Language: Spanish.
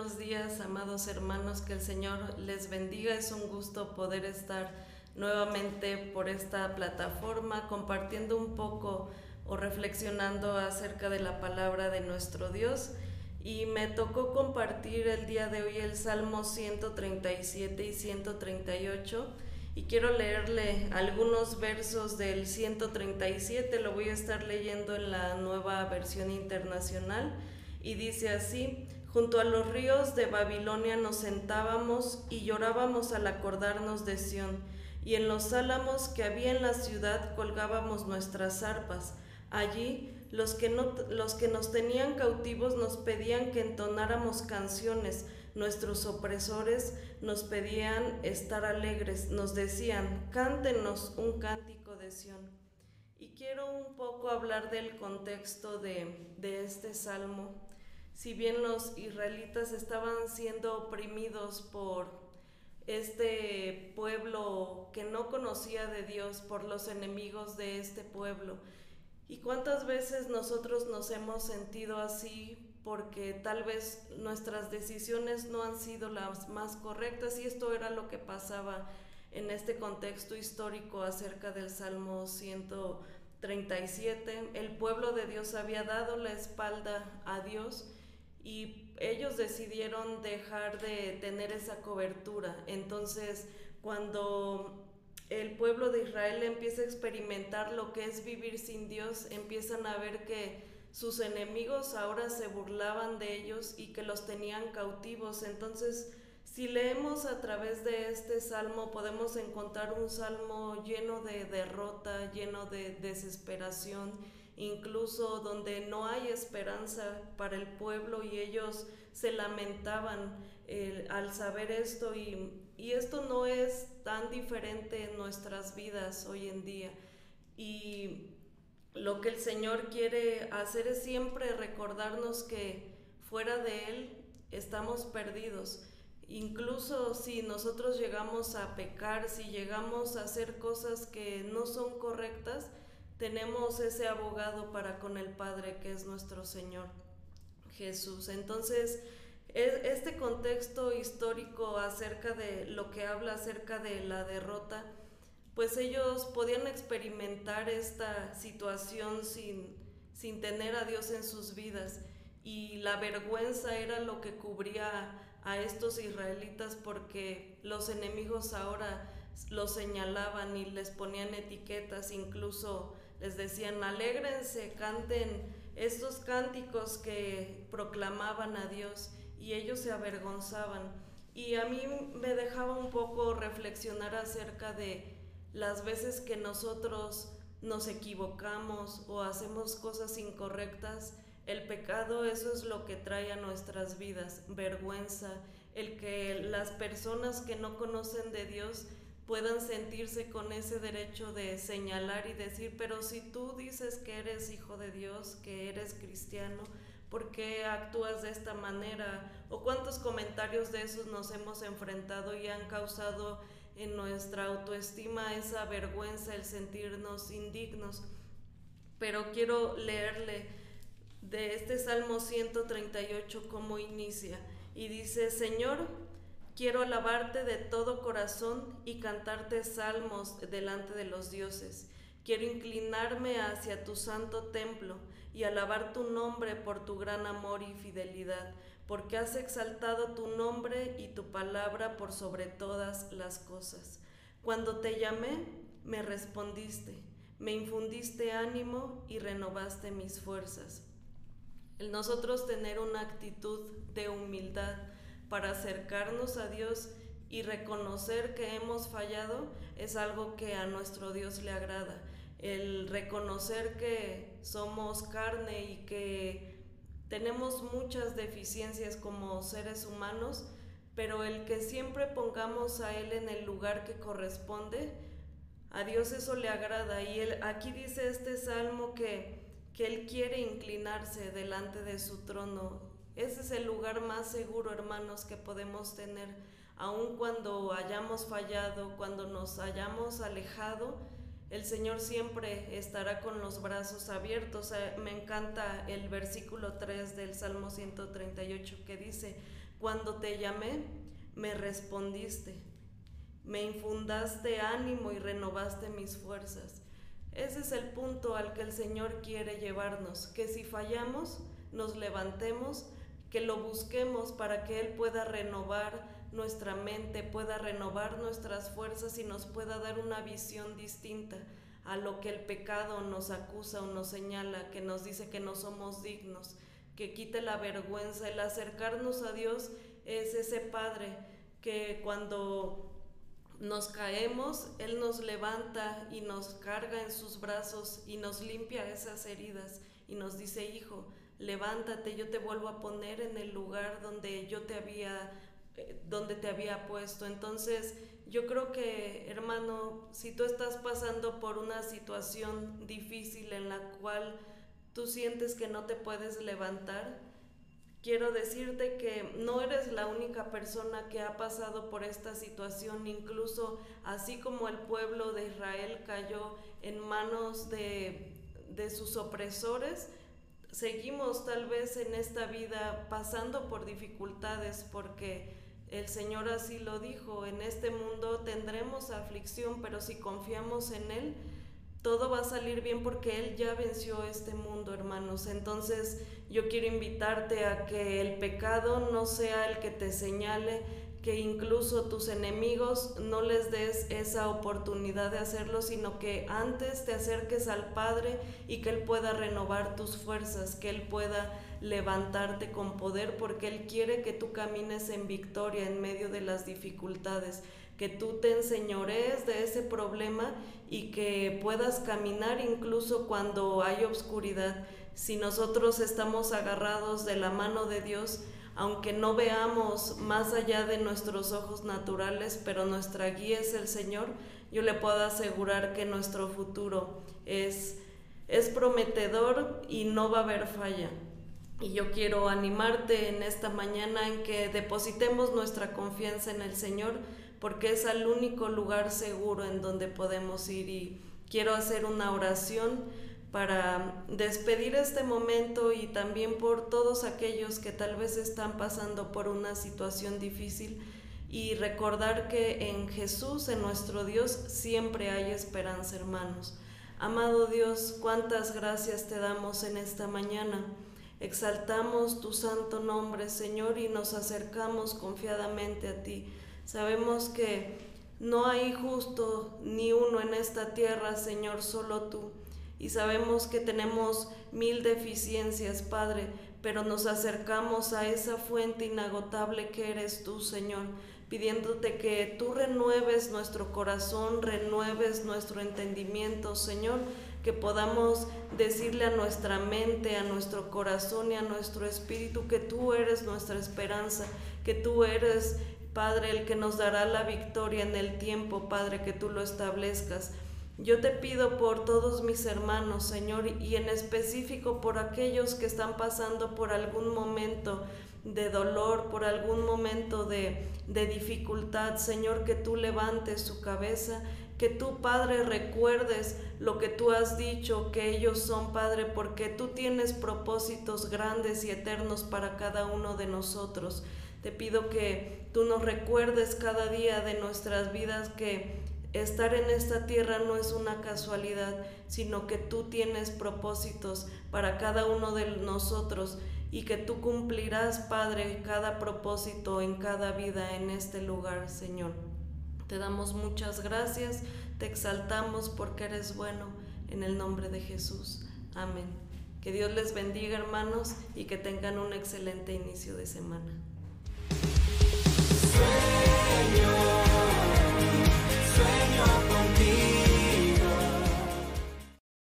Buenos días, amados hermanos, que el Señor les bendiga. Es un gusto poder estar nuevamente por esta plataforma compartiendo un poco o reflexionando acerca de la palabra de nuestro Dios. Y me tocó compartir el día de hoy el Salmo 137 y 138 y quiero leerle algunos versos del 137, lo voy a estar leyendo en la nueva versión internacional y dice así, junto a los ríos de Babilonia nos sentábamos y llorábamos al acordarnos de Sión, y en los álamos que había en la ciudad colgábamos nuestras arpas. Allí los que, los que nos tenían cautivos nos pedían que entonáramos canciones, nuestros opresores nos pedían estar alegres, nos decían, cántenos un cántico de Sión. Y quiero un poco hablar del contexto de, de este salmo. Si bien los israelitas estaban siendo oprimidos por este pueblo que no conocía de Dios, por los enemigos de este pueblo, ¿Y cuántas veces nosotros nos hemos sentido así porque tal vez nuestras decisiones no han sido las más correctas y esto era lo que pasaba en este contexto histórico acerca del Salmo 137. El pueblo de Dios había dado la espalda a Dios y ellos decidieron dejar de tener esa cobertura. Entonces, cuando el pueblo de Israel empieza a experimentar lo que es vivir sin Dios, empiezan a ver que sus enemigos ahora se burlaban de ellos y que los tenían cautivos. Entonces, si leemos a través de este salmo, podemos encontrar un salmo lleno de derrota, lleno de desesperación, incluso donde no hay esperanza para el pueblo y ellos se lamentaban eh, al saber esto y, y, esto no es tan diferente en nuestras vidas hoy en día. Y lo que el Señor quiere hacer es siempre recordarnos que fuera de Él estamos perdidos. Incluso si nosotros llegamos a pecar, si llegamos a hacer cosas que no son correctas, tenemos ese abogado para con el Padre que es nuestro Señor Jesús. Entonces, este contexto histórico acerca de lo que habla acerca de la derrota, pues ellos podían experimentar esta situación sin, sin tener a Dios en sus vidas y la vergüenza era lo que cubría a estos israelitas porque los enemigos ahora los señalaban y les ponían etiquetas, incluso les decían, alégrense, canten estos cánticos que proclamaban a Dios y ellos se avergonzaban. Y a mí me dejaba un poco reflexionar acerca de las veces que nosotros nos equivocamos o hacemos cosas incorrectas. El pecado, eso es lo que trae a nuestras vidas, vergüenza, el que las personas que no conocen de Dios puedan sentirse con ese derecho de señalar y decir, pero si tú dices que eres hijo de Dios, que eres cristiano, ¿por qué actúas de esta manera? ¿O cuántos comentarios de esos nos hemos enfrentado y han causado en nuestra autoestima esa vergüenza, el sentirnos indignos? Pero quiero leerle de este Salmo 138 cómo inicia y dice, Señor, Quiero alabarte de todo corazón y cantarte salmos delante de los dioses. Quiero inclinarme hacia tu santo templo y alabar tu nombre por tu gran amor y fidelidad, porque has exaltado tu nombre y tu palabra por sobre todas las cosas. Cuando te llamé, me respondiste, me infundiste ánimo y renovaste mis fuerzas. El nosotros tener una actitud de humildad, para acercarnos a Dios y reconocer que hemos fallado es algo que a nuestro Dios le agrada. El reconocer que somos carne y que tenemos muchas deficiencias como seres humanos, pero el que siempre pongamos a Él en el lugar que corresponde, a Dios eso le agrada. Y él, aquí dice este salmo que, que Él quiere inclinarse delante de su trono ese es el lugar más seguro, hermanos, que podemos tener, aun cuando hayamos fallado, cuando nos hayamos alejado. el Señor siempre estará con los brazos abiertos. Eh, me encanta el versículo 3 del Salmo 138 que dice, cuando te llamé, me respondiste, me infundaste ánimo y renovaste mis fuerzas. Ese es el punto al que el Señor quiere llevarnos, que si fallamos, nos levantemos, que lo busquemos para que Él pueda renovar nuestra mente, pueda renovar nuestras fuerzas y nos pueda dar una visión distinta a lo que el pecado nos acusa o nos señala, que nos dice que no somos dignos, que quite la vergüenza. El acercarnos a Dios es ese Padre que cuando nos caemos, Él nos levanta y nos carga en sus brazos y nos limpia esas heridas y nos dice, hijo, levántate, yo te vuelvo a poner en el lugar donde yo te había eh, donde te había puesto. Entonces, yo creo que, hermano, si tú estás pasando por una situación difícil en la cual tú sientes que no te puedes levantar, quiero decirte que no eres la única persona que ha pasado por esta situación, incluso así como el pueblo de Israel cayó en manos de, de sus opresores, seguimos tal vez en esta vida pasando por dificultades porque el Señor así lo dijo, en este mundo tendremos aflicción, pero si confiamos en Él, todo va a salir bien porque Él ya venció este mundo, hermanos. Entonces yo quiero invitarte a que el pecado no sea el que te señale, que incluso tus enemigos no les des esa oportunidad de hacerlo, sino que antes te acerques al Padre y que Él pueda renovar tus fuerzas, que Él pueda levantarte con poder, porque Él quiere que tú camines en victoria en medio de las dificultades, que tú te enseñores de ese problema y que puedas caminar incluso cuando hay obscuridad. Si nosotros estamos agarrados de la mano de Dios, aunque no veamos más allá de nuestros ojos naturales, pero nuestra guía es el Señor, yo le puedo asegurar que nuestro futuro es, es prometedor y no va a haber falla. Y yo quiero animarte en esta mañana en que depositemos nuestra confianza en el Señor, porque es el único lugar seguro en donde podemos ir. Y quiero hacer una oración para despedir este momento y también por todos aquellos que tal vez están pasando por una situación difícil y recordar que en Jesús, en nuestro Dios, siempre hay esperanza, hermanos. Amado Dios, cuántas gracias te damos en esta mañana. Exaltamos tu santo nombre, Señor, y nos acercamos confiadamente a ti. Sabemos que no hay justo ni uno en esta tierra, Señor, solo tú y sabemos que tenemos mil deficiencias, Padre, pero nos acercamos a esa fuente inagotable que eres tú, Señor, pidiéndote que tú renueves nuestro corazón, renueves nuestro entendimiento, Señor, que podamos decirle a nuestra mente, a nuestro corazón y a nuestro espíritu que tú eres nuestra esperanza, que tú eres, Padre, el que nos dará la victoria en el tiempo, Padre, que tú lo establezcas. Yo te pido por todos mis hermanos, Señor, y en específico por aquellos que están pasando por algún momento de dolor, por algún momento de, de dificultad, Señor, que tú levantes su cabeza, que tú, Padre, recuerdes lo que tú has dicho, que ellos son, Padre, porque tú tienes propósitos grandes y eternos para cada uno de nosotros. Te pido que tú nos recuerdes cada día de nuestras vidas que Estar en esta tierra no es una casualidad, sino que tú tienes propósitos para cada uno de nosotros y que tú cumplirás, Padre, cada propósito en cada vida en este lugar, Señor. Te damos muchas gracias, te exaltamos porque eres bueno, en el nombre de Jesús. Amén. Que Dios les bendiga, hermanos, y que tengan un excelente inicio de semana. Señor.